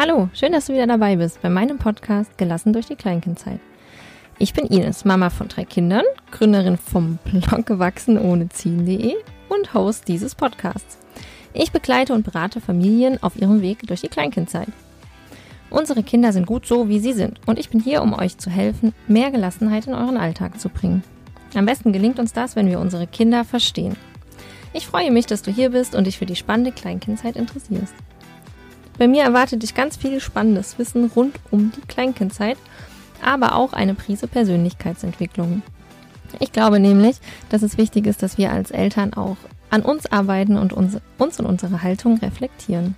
Hallo, schön, dass du wieder dabei bist bei meinem Podcast Gelassen durch die Kleinkindzeit. Ich bin Ines, Mama von drei Kindern, Gründerin vom Blog gewachsen ohne ziehen.de und Host dieses Podcasts. Ich begleite und berate Familien auf ihrem Weg durch die Kleinkindzeit. Unsere Kinder sind gut so, wie sie sind und ich bin hier, um euch zu helfen, mehr Gelassenheit in euren Alltag zu bringen. Am besten gelingt uns das, wenn wir unsere Kinder verstehen. Ich freue mich, dass du hier bist und dich für die spannende Kleinkindzeit interessierst. Bei mir erwartet dich ganz viel spannendes Wissen rund um die Kleinkindzeit, aber auch eine Prise Persönlichkeitsentwicklung. Ich glaube nämlich, dass es wichtig ist, dass wir als Eltern auch an uns arbeiten und uns, uns und unsere Haltung reflektieren.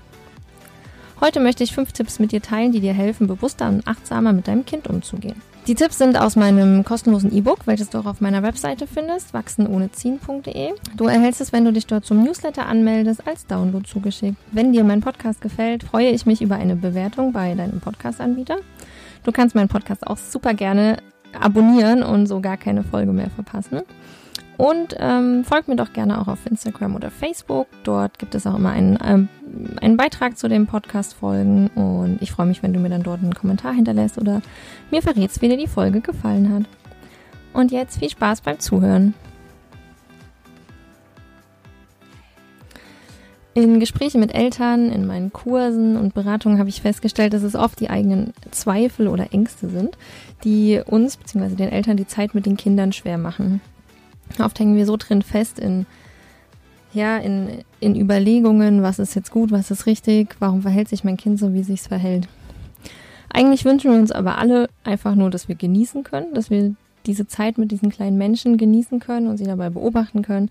Heute möchte ich fünf Tipps mit dir teilen, die dir helfen, bewusster und achtsamer mit deinem Kind umzugehen. Die Tipps sind aus meinem kostenlosen E-Book, welches du auch auf meiner Webseite findest, wachsenohneziehen.de. Du erhältst es, wenn du dich dort zum Newsletter anmeldest, als Download zugeschickt. Wenn dir mein Podcast gefällt, freue ich mich über eine Bewertung bei deinem Podcast-Anbieter. Du kannst meinen Podcast auch super gerne abonnieren und so gar keine Folge mehr verpassen. Und ähm, folgt mir doch gerne auch auf Instagram oder Facebook. Dort gibt es auch immer einen, ähm, einen Beitrag zu den Podcast-Folgen. Und ich freue mich, wenn du mir dann dort einen Kommentar hinterlässt oder mir verrätst, wie dir die Folge gefallen hat. Und jetzt viel Spaß beim Zuhören. In Gesprächen mit Eltern, in meinen Kursen und Beratungen habe ich festgestellt, dass es oft die eigenen Zweifel oder Ängste sind, die uns bzw. den Eltern die Zeit mit den Kindern schwer machen. Oft hängen wir so drin fest in, ja, in, in Überlegungen, was ist jetzt gut, was ist richtig, warum verhält sich mein Kind so, wie sich's verhält. Eigentlich wünschen wir uns aber alle einfach nur, dass wir genießen können, dass wir diese Zeit mit diesen kleinen Menschen genießen können und sie dabei beobachten können,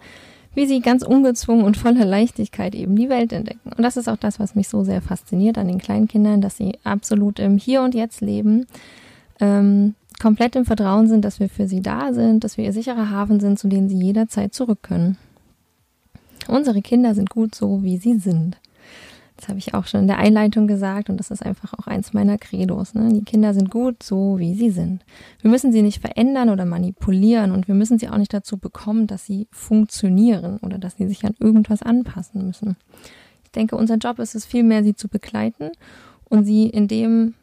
wie sie ganz ungezwungen und voller Leichtigkeit eben die Welt entdecken. Und das ist auch das, was mich so sehr fasziniert an den kleinen Kindern, dass sie absolut im Hier und Jetzt leben, ähm, komplett im Vertrauen sind, dass wir für sie da sind, dass wir ihr sicherer Hafen sind, zu denen sie jederzeit zurück können. Unsere Kinder sind gut so, wie sie sind. Das habe ich auch schon in der Einleitung gesagt und das ist einfach auch eins meiner Credos. Ne? Die Kinder sind gut so, wie sie sind. Wir müssen sie nicht verändern oder manipulieren und wir müssen sie auch nicht dazu bekommen, dass sie funktionieren oder dass sie sich an irgendwas anpassen müssen. Ich denke, unser Job ist es vielmehr, sie zu begleiten und sie in dem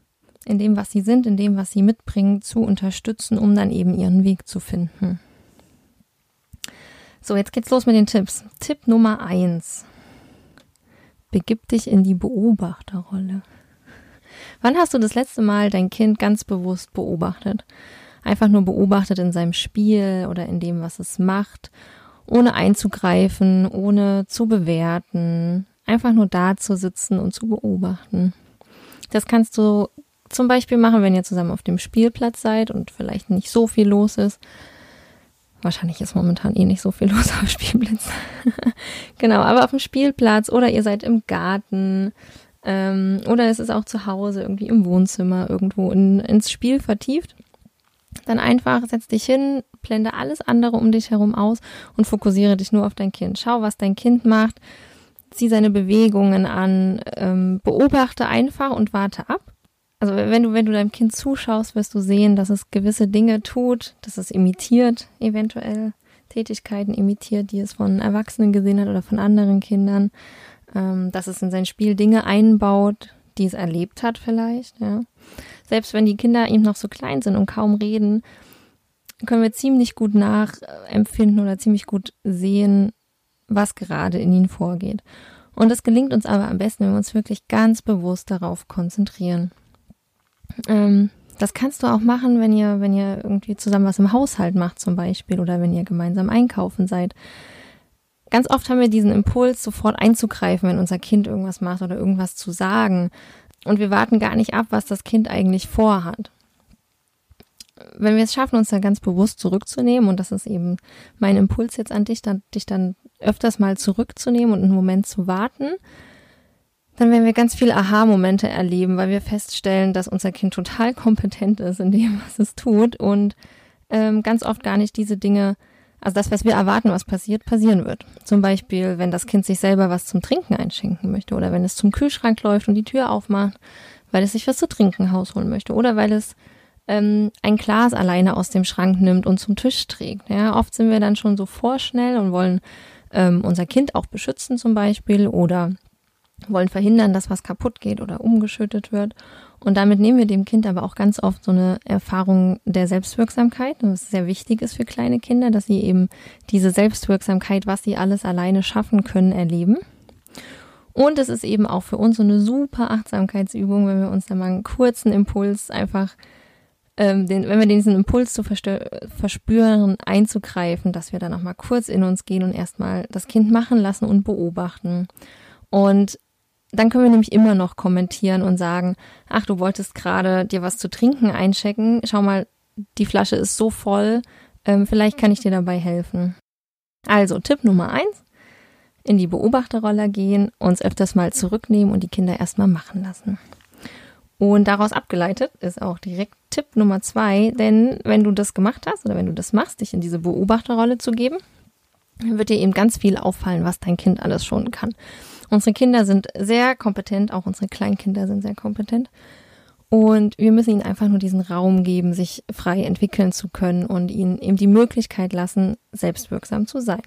in dem, was sie sind, in dem, was sie mitbringen, zu unterstützen, um dann eben ihren Weg zu finden. So, jetzt geht's los mit den Tipps. Tipp Nummer eins. Begib dich in die Beobachterrolle. Wann hast du das letzte Mal dein Kind ganz bewusst beobachtet? Einfach nur beobachtet in seinem Spiel oder in dem, was es macht, ohne einzugreifen, ohne zu bewerten, einfach nur da zu sitzen und zu beobachten. Das kannst du zum Beispiel machen, wenn ihr zusammen auf dem Spielplatz seid und vielleicht nicht so viel los ist. Wahrscheinlich ist momentan eh nicht so viel los auf dem Spielplatz. genau, aber auf dem Spielplatz oder ihr seid im Garten ähm, oder es ist auch zu Hause, irgendwie im Wohnzimmer, irgendwo in, ins Spiel vertieft. Dann einfach setz dich hin, blende alles andere um dich herum aus und fokussiere dich nur auf dein Kind. Schau, was dein Kind macht, zieh seine Bewegungen an, ähm, beobachte einfach und warte ab also wenn du, wenn du deinem Kind zuschaust, wirst du sehen, dass es gewisse Dinge tut, dass es imitiert, eventuell Tätigkeiten imitiert, die es von Erwachsenen gesehen hat oder von anderen Kindern, ähm, dass es in sein Spiel Dinge einbaut, die es erlebt hat vielleicht, ja. Selbst wenn die Kinder eben noch so klein sind und kaum reden, können wir ziemlich gut nachempfinden oder ziemlich gut sehen, was gerade in ihnen vorgeht. Und das gelingt uns aber am besten, wenn wir uns wirklich ganz bewusst darauf konzentrieren. Ähm, das kannst du auch machen, wenn ihr, wenn ihr irgendwie zusammen was im Haushalt macht zum Beispiel oder wenn ihr gemeinsam einkaufen seid. Ganz oft haben wir diesen Impuls, sofort einzugreifen, wenn unser Kind irgendwas macht oder irgendwas zu sagen. Und wir warten gar nicht ab, was das Kind eigentlich vorhat. Wenn wir es schaffen, uns dann ganz bewusst zurückzunehmen, und das ist eben mein Impuls jetzt an dich, dann, dich dann öfters mal zurückzunehmen und einen Moment zu warten, dann werden wir ganz viele Aha-Momente erleben, weil wir feststellen, dass unser Kind total kompetent ist in dem, was es tut und ähm, ganz oft gar nicht diese Dinge, also das, was wir erwarten, was passiert, passieren wird. Zum Beispiel, wenn das Kind sich selber was zum Trinken einschenken möchte oder wenn es zum Kühlschrank läuft und die Tür aufmacht, weil es sich was zu trinken rausholen möchte oder weil es ähm, ein Glas alleine aus dem Schrank nimmt und zum Tisch trägt. Ja, oft sind wir dann schon so vorschnell und wollen ähm, unser Kind auch beschützen zum Beispiel oder wollen verhindern, dass was kaputt geht oder umgeschüttet wird. Und damit nehmen wir dem Kind aber auch ganz oft so eine Erfahrung der Selbstwirksamkeit, was sehr wichtig ist für kleine Kinder, dass sie eben diese Selbstwirksamkeit, was sie alles alleine schaffen können, erleben. Und es ist eben auch für uns so eine super Achtsamkeitsübung, wenn wir uns da mal einen kurzen Impuls einfach, ähm, den, wenn wir diesen Impuls zu verspüren, einzugreifen, dass wir dann auch mal kurz in uns gehen und erstmal das Kind machen lassen und beobachten. Und dann können wir nämlich immer noch kommentieren und sagen, ach, du wolltest gerade dir was zu trinken einchecken. Schau mal, die Flasche ist so voll. Ähm, vielleicht kann ich dir dabei helfen. Also, Tipp Nummer eins in die Beobachterrolle gehen, uns öfters mal zurücknehmen und die Kinder erstmal machen lassen. Und daraus abgeleitet ist auch direkt Tipp Nummer zwei, denn wenn du das gemacht hast oder wenn du das machst, dich in diese Beobachterrolle zu geben, wird dir eben ganz viel auffallen, was dein Kind alles schon kann. Unsere Kinder sind sehr kompetent, auch unsere Kleinkinder sind sehr kompetent. Und wir müssen ihnen einfach nur diesen Raum geben, sich frei entwickeln zu können und ihnen eben die Möglichkeit lassen, selbstwirksam zu sein.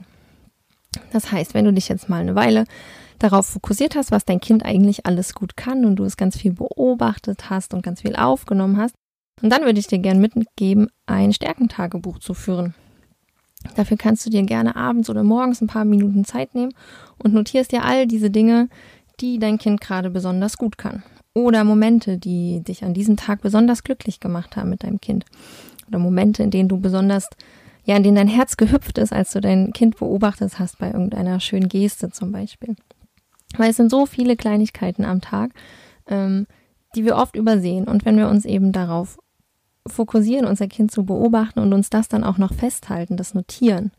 Das heißt, wenn du dich jetzt mal eine Weile darauf fokussiert hast, was dein Kind eigentlich alles gut kann und du es ganz viel beobachtet hast und ganz viel aufgenommen hast, und dann würde ich dir gerne mitgeben, ein Stärkentagebuch zu führen. Dafür kannst du dir gerne abends oder morgens ein paar Minuten Zeit nehmen und notierst dir all diese Dinge, die dein Kind gerade besonders gut kann. Oder Momente, die dich an diesem Tag besonders glücklich gemacht haben mit deinem Kind. Oder Momente, in denen du besonders ja, in denen dein Herz gehüpft ist, als du dein Kind beobachtet hast bei irgendeiner schönen Geste zum Beispiel. Weil es sind so viele Kleinigkeiten am Tag, ähm, die wir oft übersehen. Und wenn wir uns eben darauf fokussieren, unser Kind zu beobachten und uns das dann auch noch festhalten, das notieren,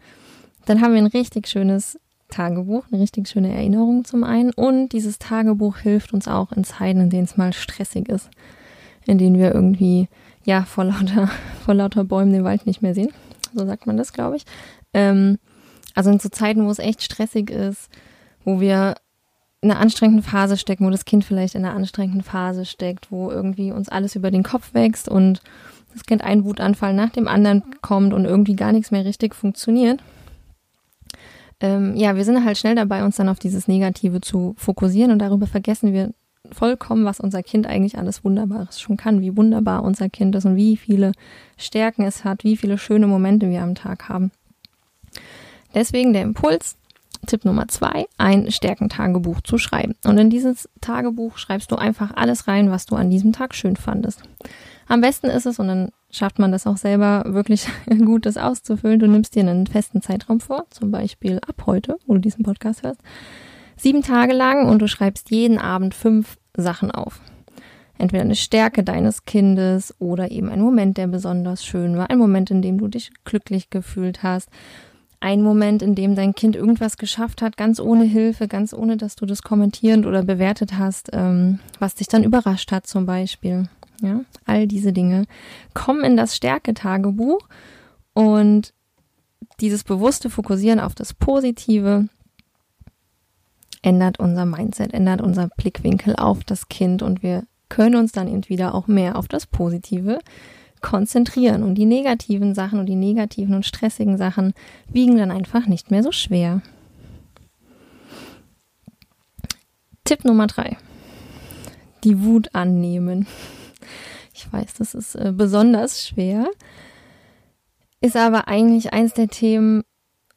dann haben wir ein richtig schönes Tagebuch, eine richtig schöne Erinnerung zum einen. Und dieses Tagebuch hilft uns auch in Zeiten, in denen es mal stressig ist, in denen wir irgendwie, ja, vor lauter, vor lauter Bäumen den Wald nicht mehr sehen so sagt man das, glaube ich. Ähm, also in so Zeiten, wo es echt stressig ist, wo wir in einer anstrengenden Phase stecken, wo das Kind vielleicht in einer anstrengenden Phase steckt, wo irgendwie uns alles über den Kopf wächst und das Kind einen Wutanfall nach dem anderen kommt und irgendwie gar nichts mehr richtig funktioniert. Ähm, ja, wir sind halt schnell dabei, uns dann auf dieses Negative zu fokussieren und darüber vergessen wir vollkommen, was unser Kind eigentlich alles Wunderbares schon kann, wie wunderbar unser Kind ist und wie viele Stärken es hat, wie viele schöne Momente wir am Tag haben. Deswegen der Impuls, Tipp Nummer zwei, ein Stärkentagebuch zu schreiben. Und in dieses Tagebuch schreibst du einfach alles rein, was du an diesem Tag schön fandest. Am besten ist es, und dann schafft man das auch selber wirklich gut, das auszufüllen. Du nimmst dir einen festen Zeitraum vor, zum Beispiel ab heute, wo du diesen Podcast hörst sieben Tage lang und du schreibst jeden Abend fünf Sachen auf. Entweder eine Stärke deines Kindes oder eben ein Moment, der besonders schön war, ein Moment, in dem du dich glücklich gefühlt hast, ein Moment, in dem dein Kind irgendwas geschafft hat, ganz ohne Hilfe, ganz ohne, dass du das kommentierend oder bewertet hast, ähm, was dich dann überrascht hat zum Beispiel. Ja, all diese Dinge kommen in das Stärketagebuch und dieses bewusste Fokussieren auf das Positive ändert unser Mindset, ändert unser Blickwinkel auf das Kind und wir können uns dann eben wieder auch mehr auf das Positive konzentrieren und die negativen Sachen und die negativen und stressigen Sachen wiegen dann einfach nicht mehr so schwer. Tipp Nummer drei. Die Wut annehmen. Ich weiß, das ist äh, besonders schwer, ist aber eigentlich eins der Themen,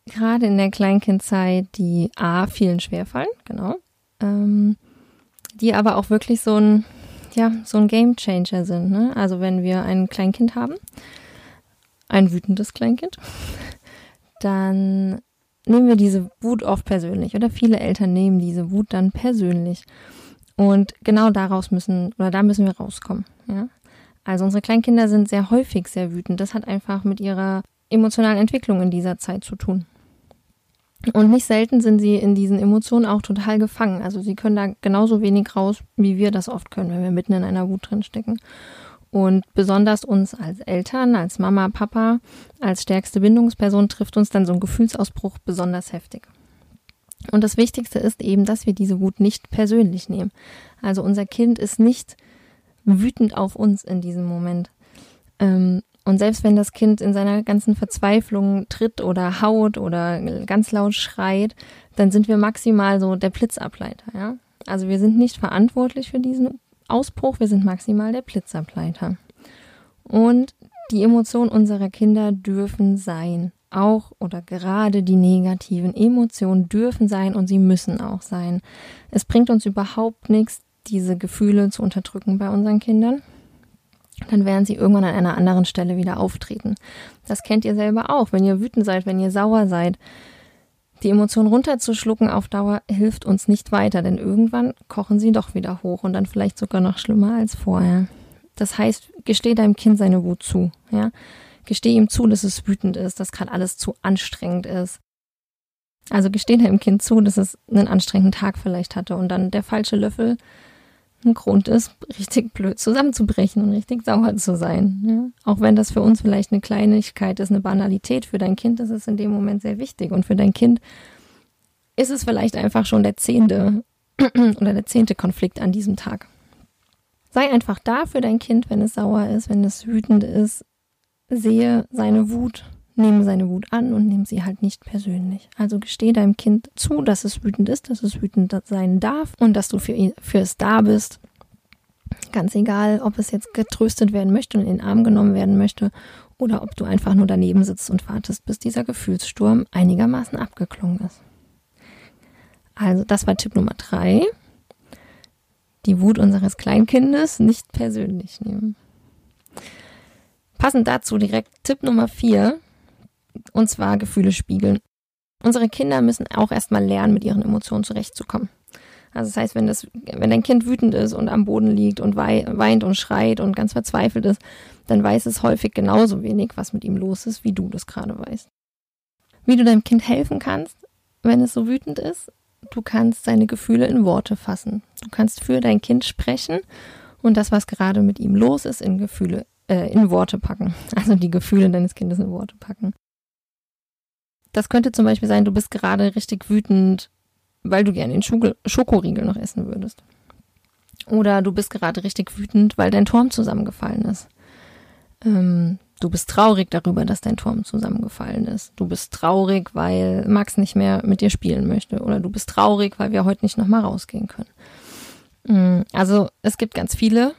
gerade in der Kleinkindzeit, die A, vielen schwerfallen, genau, ähm, die aber auch wirklich so ein, ja, so ein Game Changer sind. Ne? Also wenn wir ein Kleinkind haben, ein wütendes Kleinkind, dann nehmen wir diese Wut oft persönlich oder viele Eltern nehmen diese Wut dann persönlich. Und genau daraus müssen, oder da müssen wir rauskommen. Ja? Also unsere Kleinkinder sind sehr häufig sehr wütend. Das hat einfach mit ihrer emotionalen Entwicklung in dieser Zeit zu tun. Und nicht selten sind sie in diesen Emotionen auch total gefangen. Also sie können da genauso wenig raus, wie wir das oft können, wenn wir mitten in einer Wut drin stecken. Und besonders uns als Eltern, als Mama, Papa, als stärkste Bindungsperson trifft uns dann so ein Gefühlsausbruch besonders heftig. Und das Wichtigste ist eben, dass wir diese Wut nicht persönlich nehmen. Also unser Kind ist nicht wütend auf uns in diesem Moment. Ähm, und selbst wenn das Kind in seiner ganzen Verzweiflung tritt oder haut oder ganz laut schreit, dann sind wir maximal so der Blitzableiter, ja. Also wir sind nicht verantwortlich für diesen Ausbruch, wir sind maximal der Blitzableiter. Und die Emotionen unserer Kinder dürfen sein. Auch oder gerade die negativen Emotionen dürfen sein und sie müssen auch sein. Es bringt uns überhaupt nichts, diese Gefühle zu unterdrücken bei unseren Kindern. Dann werden sie irgendwann an einer anderen Stelle wieder auftreten. Das kennt ihr selber auch. Wenn ihr wütend seid, wenn ihr sauer seid, die Emotionen runterzuschlucken auf Dauer hilft uns nicht weiter, denn irgendwann kochen sie doch wieder hoch und dann vielleicht sogar noch schlimmer als vorher. Das heißt, gesteh deinem Kind seine Wut zu, ja. Gesteh ihm zu, dass es wütend ist, dass gerade alles zu anstrengend ist. Also gesteh deinem Kind zu, dass es einen anstrengenden Tag vielleicht hatte und dann der falsche Löffel ein Grund ist, richtig blöd zusammenzubrechen und richtig sauer zu sein. Ja? Auch wenn das für uns vielleicht eine Kleinigkeit ist, eine Banalität, für dein Kind ist es in dem Moment sehr wichtig. Und für dein Kind ist es vielleicht einfach schon der zehnte oder der zehnte Konflikt an diesem Tag. Sei einfach da für dein Kind, wenn es sauer ist, wenn es wütend ist. Sehe seine Wut, nehme seine Wut an und nehme sie halt nicht persönlich. Also gestehe deinem Kind zu, dass es wütend ist, dass es wütend sein darf und dass du für, ihn, für es da bist. Ganz egal, ob es jetzt getröstet werden möchte und in den Arm genommen werden möchte oder ob du einfach nur daneben sitzt und wartest, bis dieser Gefühlssturm einigermaßen abgeklungen ist. Also das war Tipp Nummer drei die Wut unseres Kleinkindes nicht persönlich nehmen. Passend dazu direkt Tipp Nummer vier, und zwar Gefühle spiegeln. Unsere Kinder müssen auch erstmal lernen, mit ihren Emotionen zurechtzukommen. Also das heißt, wenn das, wenn dein Kind wütend ist und am Boden liegt und weint und schreit und ganz verzweifelt ist, dann weiß es häufig genauso wenig, was mit ihm los ist, wie du das gerade weißt. Wie du deinem Kind helfen kannst, wenn es so wütend ist, du kannst seine Gefühle in Worte fassen. Du kannst für dein Kind sprechen und das, was gerade mit ihm los ist, in Gefühle, äh, in Worte packen. Also die Gefühle deines Kindes in Worte packen. Das könnte zum Beispiel sein, du bist gerade richtig wütend, weil du gerne den Schokoriegel noch essen würdest. Oder du bist gerade richtig wütend, weil dein Turm zusammengefallen ist. Ähm, Du bist traurig darüber, dass dein Turm zusammengefallen ist. Du bist traurig, weil Max nicht mehr mit dir spielen möchte. Oder du bist traurig, weil wir heute nicht nochmal rausgehen können. Mm, also es gibt ganz viele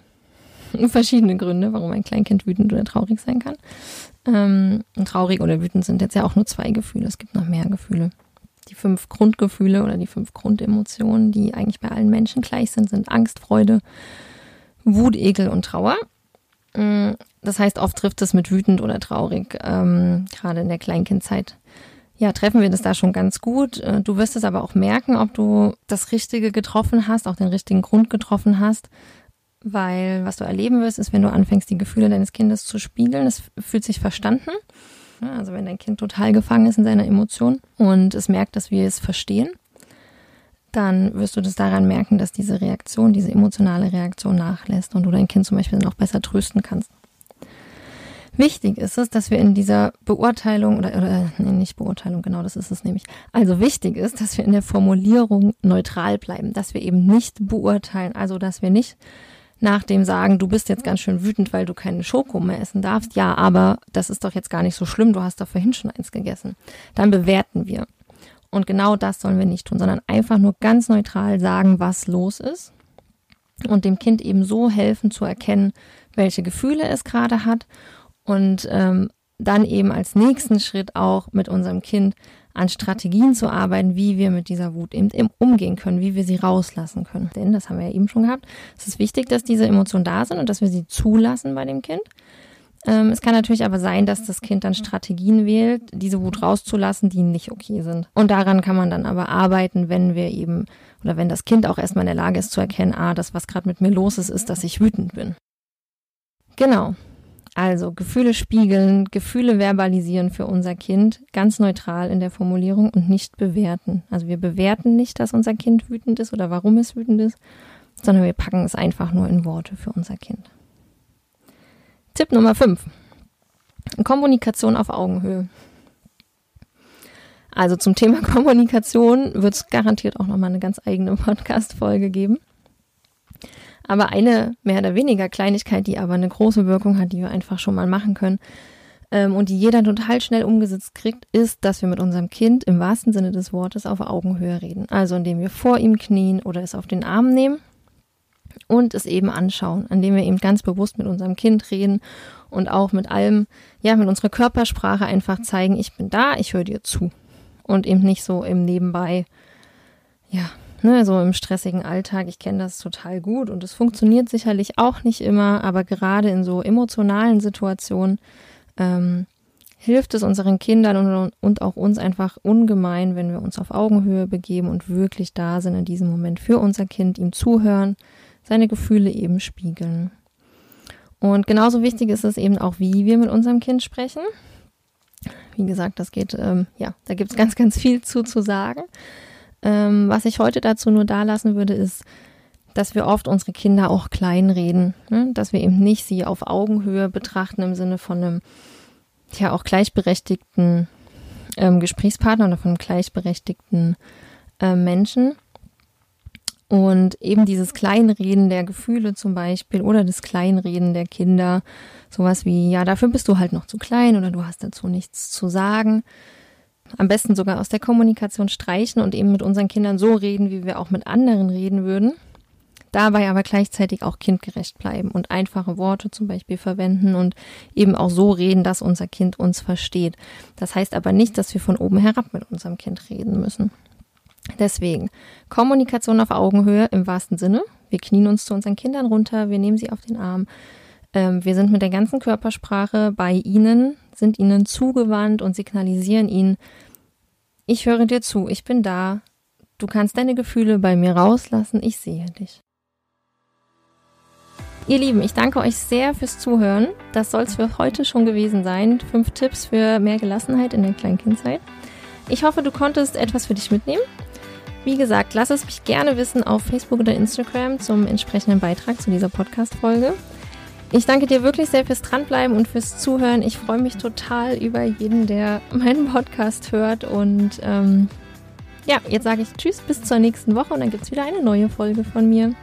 verschiedene Gründe, warum ein Kleinkind wütend oder traurig sein kann. Ähm, traurig oder wütend sind jetzt ja auch nur zwei Gefühle. Es gibt noch mehr Gefühle. Die fünf Grundgefühle oder die fünf Grundemotionen, die eigentlich bei allen Menschen gleich sind, sind Angst, Freude, Wut, Ekel und Trauer. Mm, das heißt, oft trifft es mit wütend oder traurig, ähm, gerade in der Kleinkindzeit. Ja, treffen wir das da schon ganz gut. Äh, du wirst es aber auch merken, ob du das Richtige getroffen hast, auch den richtigen Grund getroffen hast. Weil was du erleben wirst, ist, wenn du anfängst, die Gefühle deines Kindes zu spiegeln, es fühlt sich verstanden. Also wenn dein Kind total gefangen ist in seiner Emotion und es merkt, dass wir es verstehen, dann wirst du das daran merken, dass diese Reaktion, diese emotionale Reaktion nachlässt und du dein Kind zum Beispiel noch besser trösten kannst. Wichtig ist es, dass wir in dieser Beurteilung oder, oder nee, nicht Beurteilung, genau das ist es nämlich. Also wichtig ist, dass wir in der Formulierung neutral bleiben, dass wir eben nicht beurteilen, also dass wir nicht nach dem sagen, du bist jetzt ganz schön wütend, weil du keine Schoko mehr essen darfst. Ja, aber das ist doch jetzt gar nicht so schlimm, du hast doch vorhin schon eins gegessen. Dann bewerten wir. Und genau das sollen wir nicht tun, sondern einfach nur ganz neutral sagen, was los ist und dem Kind eben so helfen zu erkennen, welche Gefühle es gerade hat und ähm, dann eben als nächsten Schritt auch mit unserem Kind an Strategien zu arbeiten, wie wir mit dieser Wut eben umgehen können, wie wir sie rauslassen können. Denn, das haben wir ja eben schon gehabt, es ist wichtig, dass diese Emotionen da sind und dass wir sie zulassen bei dem Kind. Ähm, es kann natürlich aber sein, dass das Kind dann Strategien wählt, diese Wut rauszulassen, die nicht okay sind. Und daran kann man dann aber arbeiten, wenn wir eben oder wenn das Kind auch erstmal in der Lage ist zu erkennen, ah, das, was gerade mit mir los ist, ist, dass ich wütend bin. Genau. Also Gefühle spiegeln, Gefühle verbalisieren für unser Kind, ganz neutral in der Formulierung und nicht bewerten. Also wir bewerten nicht, dass unser Kind wütend ist oder warum es wütend ist, sondern wir packen es einfach nur in Worte für unser Kind. Tipp Nummer 5. Kommunikation auf Augenhöhe. Also zum Thema Kommunikation wird es garantiert auch nochmal eine ganz eigene Podcast-Folge geben. Aber eine mehr oder weniger Kleinigkeit, die aber eine große Wirkung hat, die wir einfach schon mal machen können, ähm, und die jeder total schnell umgesetzt kriegt, ist, dass wir mit unserem Kind im wahrsten Sinne des Wortes auf Augenhöhe reden. Also indem wir vor ihm knien oder es auf den Arm nehmen und es eben anschauen, indem wir eben ganz bewusst mit unserem Kind reden und auch mit allem, ja, mit unserer Körpersprache einfach zeigen, ich bin da, ich höre dir zu. Und eben nicht so im Nebenbei, ja, ne, so im stressigen Alltag. Ich kenne das total gut und es funktioniert sicherlich auch nicht immer, aber gerade in so emotionalen Situationen ähm, hilft es unseren Kindern und, und auch uns einfach ungemein, wenn wir uns auf Augenhöhe begeben und wirklich da sind in diesem Moment für unser Kind, ihm zuhören, seine Gefühle eben spiegeln. Und genauso wichtig ist es eben auch, wie wir mit unserem Kind sprechen. Wie gesagt, das geht, ähm, ja, da gibt es ganz, ganz viel zu zu sagen. Ähm, was ich heute dazu nur da lassen würde, ist, dass wir oft unsere Kinder auch kleinreden, ne? dass wir eben nicht sie auf Augenhöhe betrachten im Sinne von einem, ja, auch gleichberechtigten ähm, Gesprächspartner oder von einem gleichberechtigten äh, Menschen. Und eben dieses Kleinreden der Gefühle zum Beispiel oder das Kleinreden der Kinder, sowas wie, ja, dafür bist du halt noch zu klein oder du hast dazu nichts zu sagen. Am besten sogar aus der Kommunikation streichen und eben mit unseren Kindern so reden, wie wir auch mit anderen reden würden dabei aber gleichzeitig auch kindgerecht bleiben und einfache Worte zum Beispiel verwenden und eben auch so reden, dass unser Kind uns versteht. Das heißt aber nicht, dass wir von oben herab mit unserem Kind reden müssen. Deswegen Kommunikation auf Augenhöhe im wahrsten Sinne. Wir knien uns zu unseren Kindern runter, wir nehmen sie auf den Arm. Ähm, wir sind mit der ganzen Körpersprache bei ihnen, sind ihnen zugewandt und signalisieren ihnen, ich höre dir zu, ich bin da, du kannst deine Gefühle bei mir rauslassen, ich sehe dich. Ihr Lieben, ich danke euch sehr fürs Zuhören. Das soll es für heute schon gewesen sein. Fünf Tipps für mehr Gelassenheit in der Kleinkindzeit. Ich hoffe, du konntest etwas für dich mitnehmen. Wie gesagt, lass es mich gerne wissen auf Facebook oder Instagram zum entsprechenden Beitrag zu dieser Podcast-Folge. Ich danke dir wirklich sehr fürs Dranbleiben und fürs Zuhören. Ich freue mich total über jeden, der meinen Podcast hört. Und ähm, ja, jetzt sage ich Tschüss bis zur nächsten Woche und dann gibt es wieder eine neue Folge von mir.